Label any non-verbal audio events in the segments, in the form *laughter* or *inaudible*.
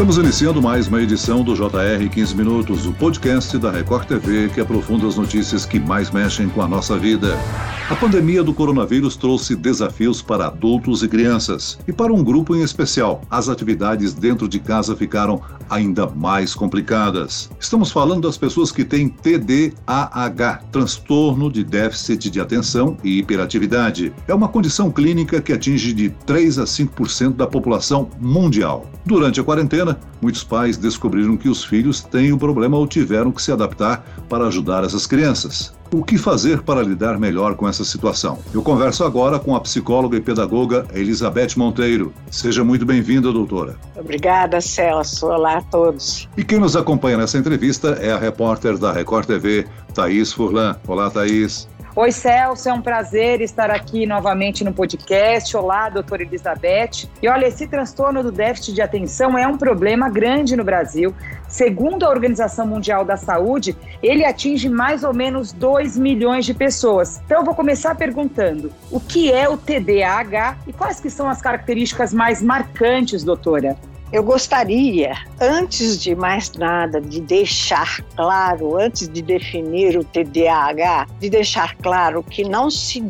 Estamos iniciando mais uma edição do JR 15 Minutos, o podcast da Record TV que aprofunda as notícias que mais mexem com a nossa vida. A pandemia do coronavírus trouxe desafios para adultos e crianças. E para um grupo em especial, as atividades dentro de casa ficaram ainda mais complicadas. Estamos falando das pessoas que têm TDAH, transtorno de déficit de atenção e hiperatividade. É uma condição clínica que atinge de 3 a 5% da população mundial. Durante a quarentena, muitos pais descobriram que os filhos têm o um problema ou tiveram que se adaptar para ajudar essas crianças. O que fazer para lidar melhor com essa situação? Eu converso agora com a psicóloga e pedagoga Elizabeth Monteiro. Seja muito bem-vinda, doutora. Obrigada, Celso. Olá a todos. E quem nos acompanha nessa entrevista é a repórter da Record TV, Thaís Furlan. Olá, Thaís. Oi, Celso, é um prazer estar aqui novamente no podcast. Olá, doutora Elizabeth. E olha, esse transtorno do déficit de atenção é um problema grande no Brasil. Segundo a Organização Mundial da Saúde, ele atinge mais ou menos 2 milhões de pessoas. Então eu vou começar perguntando: o que é o TDAH e quais que são as características mais marcantes, doutora? Eu gostaria, antes de mais nada, de deixar claro, antes de definir o TDAH, de deixar claro que não se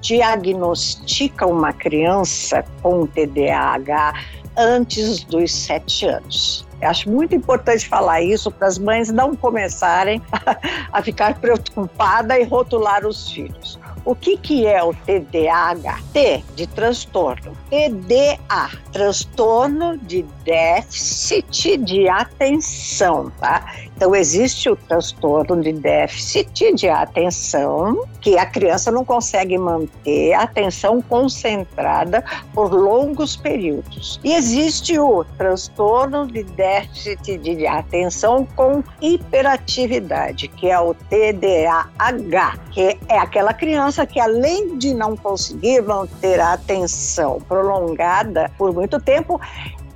diagnostica uma criança com TDAH antes dos sete anos. Eu acho muito importante falar isso para as mães não começarem *laughs* a ficar preocupadas e rotular os filhos. O que, que é o TDAH? T de transtorno. TDA, transtorno de déficit de atenção, tá? Então, existe o transtorno de déficit de atenção, que a criança não consegue manter a atenção concentrada por longos períodos. E existe o transtorno de déficit de atenção com hiperatividade, que é o TDAH, que é aquela criança que, além de não conseguir manter a atenção prolongada por muito tempo,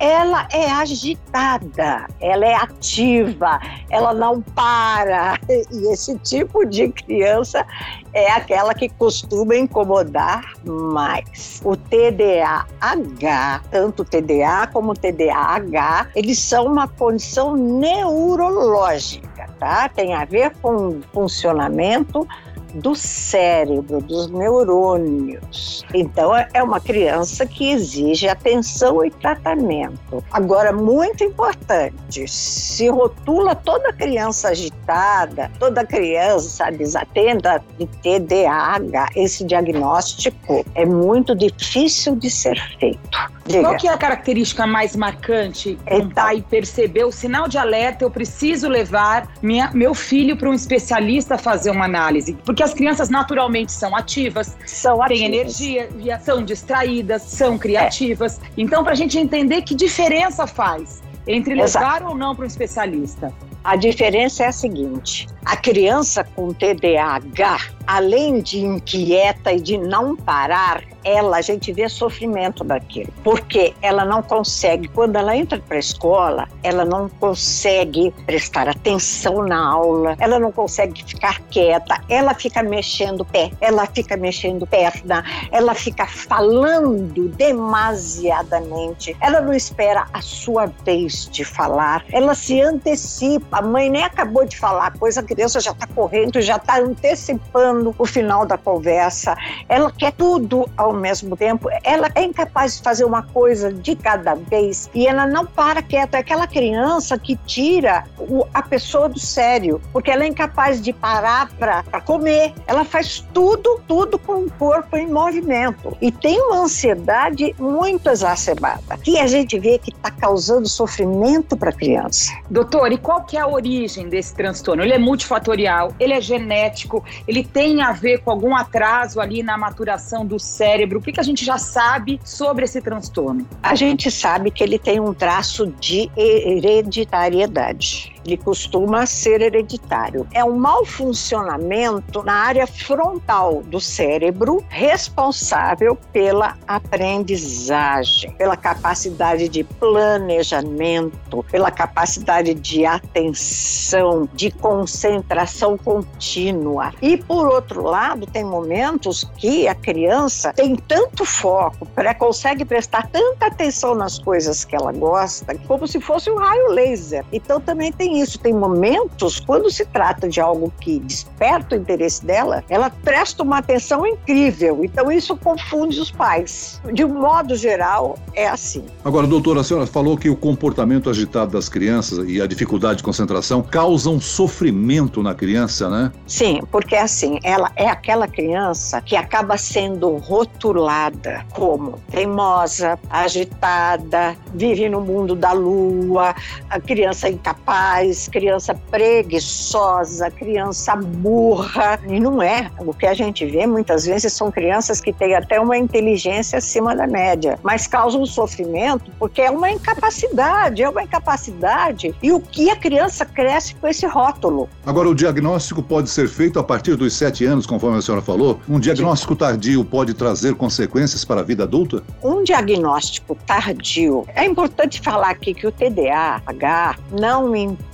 ela é agitada, ela é ativa, ela não para. E esse tipo de criança é aquela que costuma incomodar mais. O TDAH, tanto TDA como TDAH, eles são uma condição neurológica, tá? Tem a ver com funcionamento do cérebro, dos neurônios. Então, é uma criança que exige atenção e tratamento. Agora, muito importante, se rotula toda criança agitada, toda criança desatenta de TDAH, esse diagnóstico é muito difícil de ser feito. Diga. Qual que é a característica mais marcante um então, pai percebeu o sinal de alerta, eu preciso levar minha, meu filho para um especialista fazer uma análise? Porque as crianças naturalmente são ativas, são têm ativas. energia, são distraídas, são criativas. É. Então, para a gente entender que diferença faz entre levar Exato. ou não para um especialista. A diferença é a seguinte: a criança com TDAH, além de inquieta e de não parar, ela a gente vê sofrimento daquilo, porque ela não consegue, quando ela entra para a escola, ela não consegue prestar atenção na aula, ela não consegue ficar quieta, ela fica mexendo pé, ela fica mexendo perna, ela fica falando demasiadamente, ela não espera a sua vez de falar, ela se antecipa, a mãe nem acabou de falar coisa, a criança já está correndo, já está antecipando o final da conversa, ela quer tudo ao ao mesmo tempo, ela é incapaz de fazer uma coisa de cada vez e ela não para quieta. É aquela criança que tira o, a pessoa do sério, porque ela é incapaz de parar para comer. Ela faz tudo, tudo com o corpo em movimento. E tem uma ansiedade muito exacerbada, que a gente vê que está causando sofrimento para a criança. Doutor, e qual que é a origem desse transtorno? Ele é multifatorial, ele é genético, ele tem a ver com algum atraso ali na maturação do cérebro cérebro? O que, que a gente já sabe sobre esse transtorno? A gente sabe que ele tem um traço de hereditariedade. Ele costuma ser hereditário. É um mau funcionamento na área frontal do cérebro, responsável pela aprendizagem, pela capacidade de planejamento, pela capacidade de atenção, de concentração contínua. E, por outro lado, tem momentos que a criança tem tanto foco, consegue prestar tanta atenção nas coisas que ela gosta, como se fosse um raio laser. Então, também tem isso. Tem momentos, quando se trata de algo que desperta o interesse dela, ela presta uma atenção incrível. Então, isso confunde os pais. De um modo geral, é assim. Agora, doutora, a senhora falou que o comportamento agitado das crianças e a dificuldade de concentração causam sofrimento na criança, né? Sim, porque assim, ela é aquela criança que acaba sendo rotulada como teimosa, agitada, vive no mundo da lua, a criança incapaz, criança preguiçosa, criança burra. E não é. O que a gente vê muitas vezes são crianças que têm até uma inteligência acima da média, mas causam sofrimento porque é uma incapacidade, é uma incapacidade. E o que a criança cresce com esse rótulo. Agora, o diagnóstico pode ser feito a partir dos sete anos, conforme a senhora falou? Um diagnóstico tardio pode trazer consequências para a vida adulta? Um diagnóstico tardio. É importante falar aqui que o TDAH não impede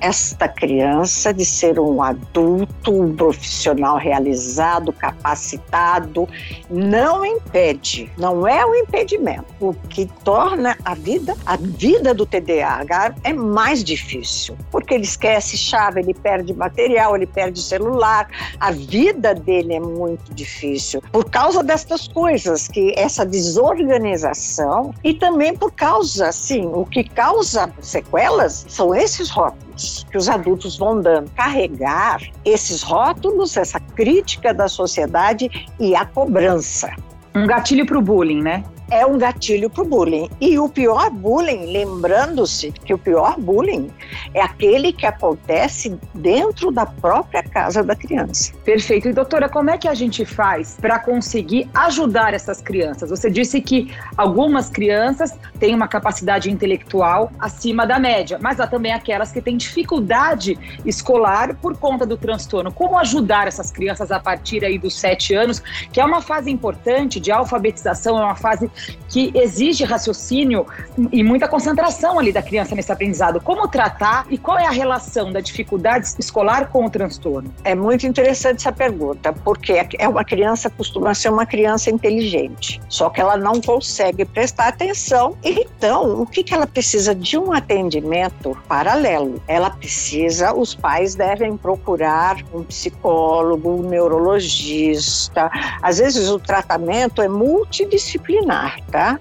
esta criança de ser um adulto, um profissional realizado, capacitado. Não impede, não é um impedimento. O que torna a vida, a vida do TDAH é mais difícil, porque ele esquece chave, ele perde material, ele perde celular. A vida dele é muito difícil por causa destas coisas, que essa desorganização e também por causa, sim, o que causa sequelas são esses rótulos que os adultos vão dando. Carregar esses rótulos, essa crítica da sociedade e a cobrança. Um gatilho para o bullying, né? É um gatilho para o bullying. E o pior bullying, lembrando-se que o pior bullying é aquele que acontece dentro da própria casa da criança. Perfeito. E doutora, como é que a gente faz para conseguir ajudar essas crianças? Você disse que algumas crianças têm uma capacidade intelectual acima da média, mas há também aquelas que têm dificuldade escolar por conta do transtorno. Como ajudar essas crianças a partir aí dos sete anos, que é uma fase importante de alfabetização, é uma fase que exige raciocínio e muita concentração ali da criança nesse aprendizado. Como tratar e qual é a relação da dificuldade escolar com o transtorno? É muito interessante essa pergunta, porque é uma criança costuma ser uma criança inteligente, só que ela não consegue prestar atenção. Então, o que, que ela precisa de um atendimento paralelo? Ela precisa, os pais devem procurar um psicólogo, um neurologista. Às vezes o tratamento é multidisciplinar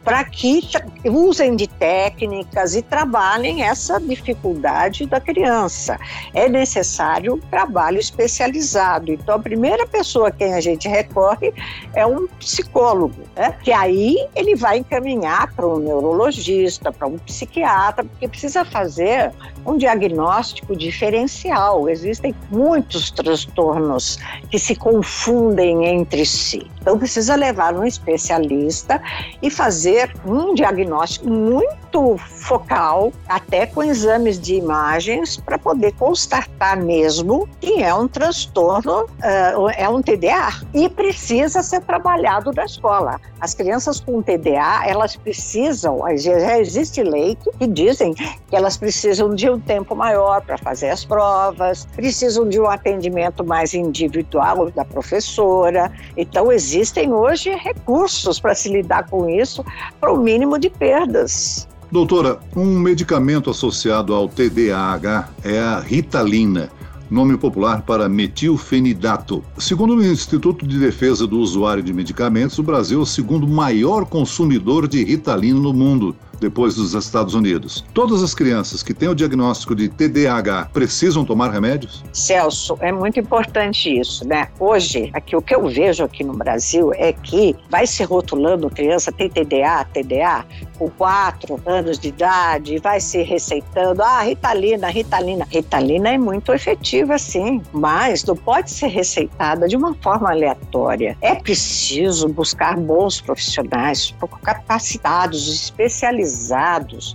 Para que usem de técnicas e trabalhem essa dificuldade da criança. É necessário trabalho especializado. Então, a primeira pessoa a quem a gente recorre é um psicólogo, né? que aí ele vai encaminhar para um neurologista, para um psiquiatra, porque precisa fazer um diagnóstico diferencial. Existem muitos transtornos que se confundem entre si. Então, precisa levar um especialista e fazer um diagnóstico muito focal, até com exames de imagens, para poder constatar mesmo que é um transtorno, uh, é um TDA. E precisa ser trabalhado na escola. As crianças com TDA, elas precisam, já existe lei que dizem que elas precisam de um tempo maior para fazer as provas, precisam de um atendimento mais individual da professora. Então, existem hoje recursos para se lidar com isso, para o mínimo de perdas. Doutora, um medicamento associado ao TDAH é a Ritalina nome popular para metilfenidato. Segundo o Instituto de Defesa do Usuário de Medicamentos, o Brasil é o segundo maior consumidor de Ritalina no mundo depois dos Estados Unidos. Todas as crianças que têm o diagnóstico de TDAH precisam tomar remédios? Celso, é muito importante isso, né? Hoje, aqui o que eu vejo aqui no Brasil é que vai se rotulando criança tem TDA, TDA, com quatro anos de idade vai se receitando, ah, Ritalina, Ritalina. Ritalina é muito efetiva, sim, mas não pode ser receitada de uma forma aleatória. É preciso buscar bons profissionais capacitados, especializados,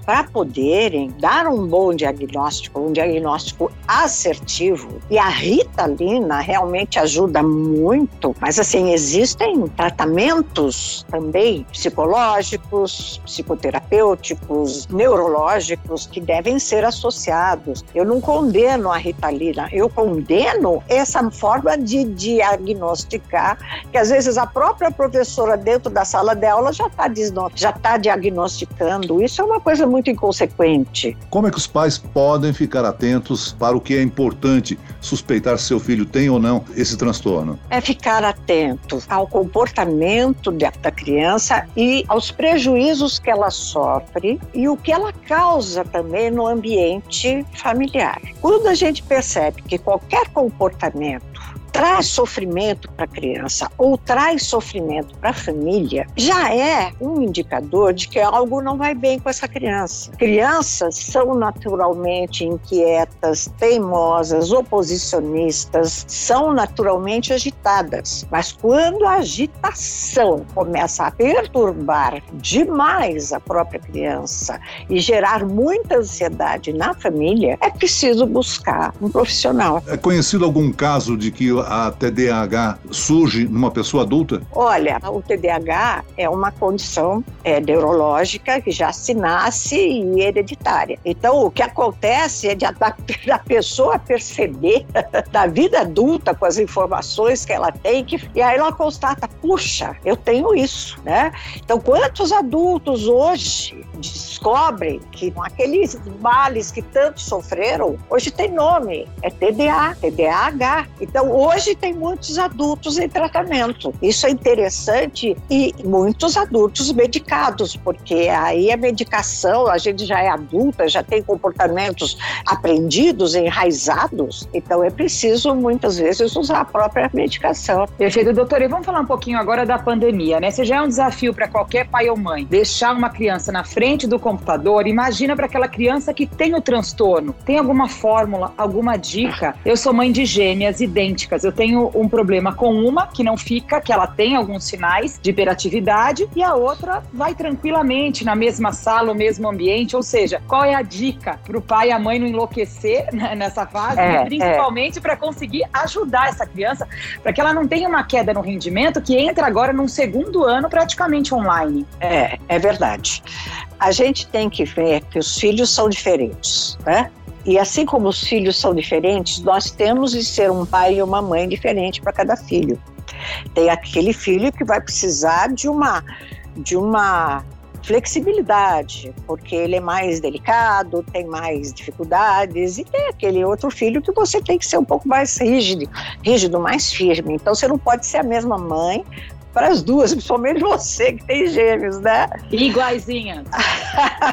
para poderem dar um bom diagnóstico, um diagnóstico assertivo. E a Ritalina realmente ajuda muito, mas assim, existem tratamentos também psicológicos, psicoterapêuticos, neurológicos que devem ser associados. Eu não condeno a Ritalina, eu condeno essa forma de diagnosticar, que às vezes a própria professora dentro da sala de aula já está já tá diagnosticando. Isso é uma coisa muito inconsequente. Como é que os pais podem ficar atentos para o que é importante suspeitar se seu filho tem ou não esse transtorno? É ficar atento ao comportamento da criança e aos prejuízos que ela sofre e o que ela causa também no ambiente familiar. Quando a gente percebe que qualquer comportamento traz sofrimento para a criança ou traz sofrimento para a família, já é um indicador de que algo não vai bem com essa criança. Crianças são naturalmente inquietas, teimosas, oposicionistas, são naturalmente agitadas. Mas quando a agitação começa a perturbar demais a própria criança e gerar muita ansiedade na família, é preciso buscar um profissional. É conhecido algum caso de que a TDAH surge numa pessoa adulta? Olha, o TDAH é uma condição é, neurológica que já se nasce e hereditária. Então, o que acontece é de a, *laughs* da pessoa perceber *laughs* da vida adulta com as informações que ela tem, que, e aí ela constata, puxa, eu tenho isso, né? Então, quantos adultos hoje descobrem que aqueles males que tanto sofreram, hoje tem nome, é TDA, TDAH. Então, hoje tem muitos adultos em tratamento. Isso é interessante e muitos adultos medicados, porque aí a medicação, a gente já é adulta, já tem comportamentos aprendidos, enraizados, então é preciso muitas vezes usar a própria medicação. Perfeito, doutora. E vamos falar um pouquinho agora da pandemia, né? Se já é um desafio para qualquer pai ou mãe deixar uma criança na frente do computador, imagina para aquela criança que tem o transtorno. Tem alguma fórmula, alguma dica? Eu sou mãe de gêmeas idênticas. Eu tenho um problema com uma que não fica, que ela tem alguns sinais de hiperatividade, e a outra vai tranquilamente na mesma sala, no mesmo ambiente. Ou seja, qual é a dica para o pai e a mãe não enlouquecer *laughs* né, nessa fase, é, é. principalmente é. para conseguir ajudar essa criança, para que ela não tenha uma queda no rendimento que entra agora num segundo ano praticamente online? É, é verdade a gente tem que ver que os filhos são diferentes, né? E assim como os filhos são diferentes, nós temos de ser um pai e uma mãe diferente para cada filho. Tem aquele filho que vai precisar de uma de uma flexibilidade, porque ele é mais delicado, tem mais dificuldades, e tem aquele outro filho que você tem que ser um pouco mais rígido, rígido, mais firme. Então você não pode ser a mesma mãe para as duas, *laughs* principalmente você que tem gêmeos, né? Iguaizinhas.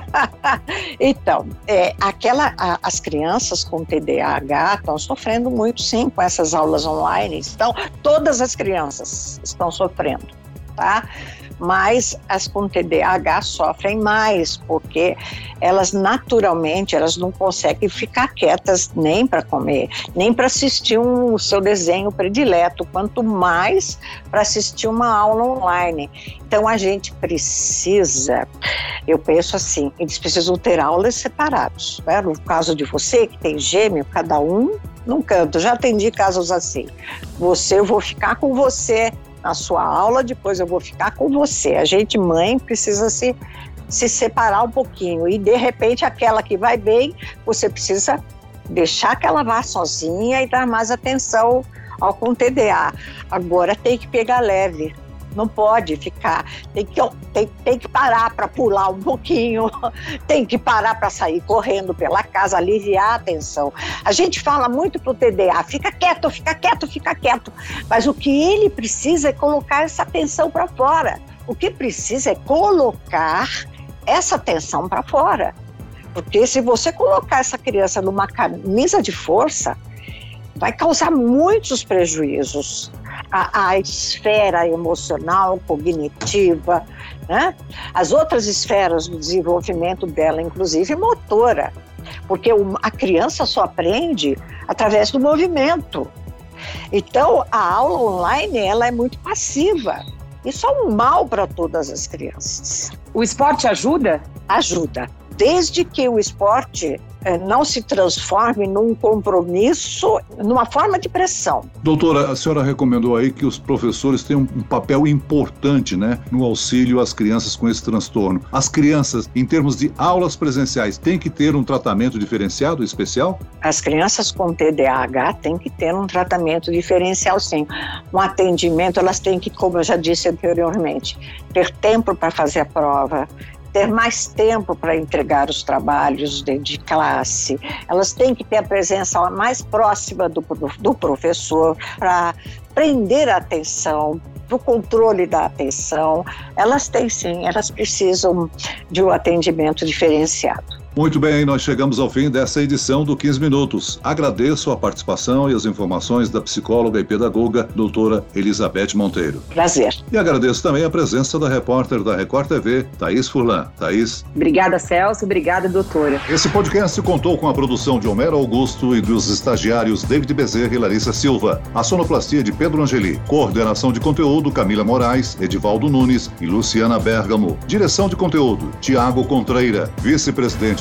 *laughs* então, é, aquela, a, as crianças com TDAH estão sofrendo muito, sim, com essas aulas online. Então, todas as crianças estão sofrendo, tá? Mas as com TDAH sofrem mais, porque elas naturalmente elas não conseguem ficar quietas nem para comer, nem para assistir um, o seu desenho predileto, quanto mais para assistir uma aula online. Então a gente precisa, eu penso assim, eles precisam ter aulas separados. Né? No caso de você que tem gêmeo, cada um num canto. Já atendi casos assim. Você, eu vou ficar com você na sua aula, depois eu vou ficar com você. A gente, mãe, precisa se, se separar um pouquinho. E, de repente, aquela que vai bem, você precisa deixar que ela vá sozinha e dar mais atenção ao com TDA. Agora tem que pegar leve, não pode ficar, tem que, tem, tem que parar para pular um pouquinho, *laughs* tem que parar para sair correndo pela casa, aliviar a tensão. A gente fala muito pro TDA, fica quieto, fica quieto, fica quieto, mas o que ele precisa é colocar essa tensão para fora. O que precisa é colocar essa tensão para fora. Porque se você colocar essa criança numa camisa de força, vai causar muitos prejuízos a, a esfera emocional, cognitiva, Né? As outras esferas do desenvolvimento dela, inclusive motora, porque a criança só aprende através do movimento. Então, a aula online ela é muito passiva. Isso é um mal para todas as crianças. O esporte ajuda? Ajuda. Desde que o esporte é, não se transforme num compromisso, numa forma de pressão. Doutora, a senhora recomendou aí que os professores tenham um papel importante né, no auxílio às crianças com esse transtorno. As crianças, em termos de aulas presenciais, têm que ter um tratamento diferenciado, especial? As crianças com TDAH têm que ter um tratamento diferencial, sim. Um atendimento, elas têm que, como eu já disse anteriormente, ter tempo para fazer a prova, ter mais tempo para entregar os trabalhos de, de, classe, elas têm que ter a presença mais próxima do, do professor para prender a atenção, para o controle da atenção. Elas têm sim, elas precisam de um atendimento diferenciado. Muito bem, nós chegamos ao fim dessa edição do 15 Minutos. Agradeço a participação e as informações da psicóloga e pedagoga, doutora Elizabeth Monteiro. Prazer. E agradeço também a presença da repórter da Record TV, Thaís Furlan. Thaís. Obrigada, Celso. Obrigada, doutora. Esse podcast contou com a produção de Homero Augusto e dos estagiários David Bezerra e Larissa Silva. A sonoplastia de Pedro Angeli. Coordenação de conteúdo Camila Moraes, Edivaldo Nunes e Luciana Bergamo. Direção de conteúdo Tiago Contreira. Vice-presidente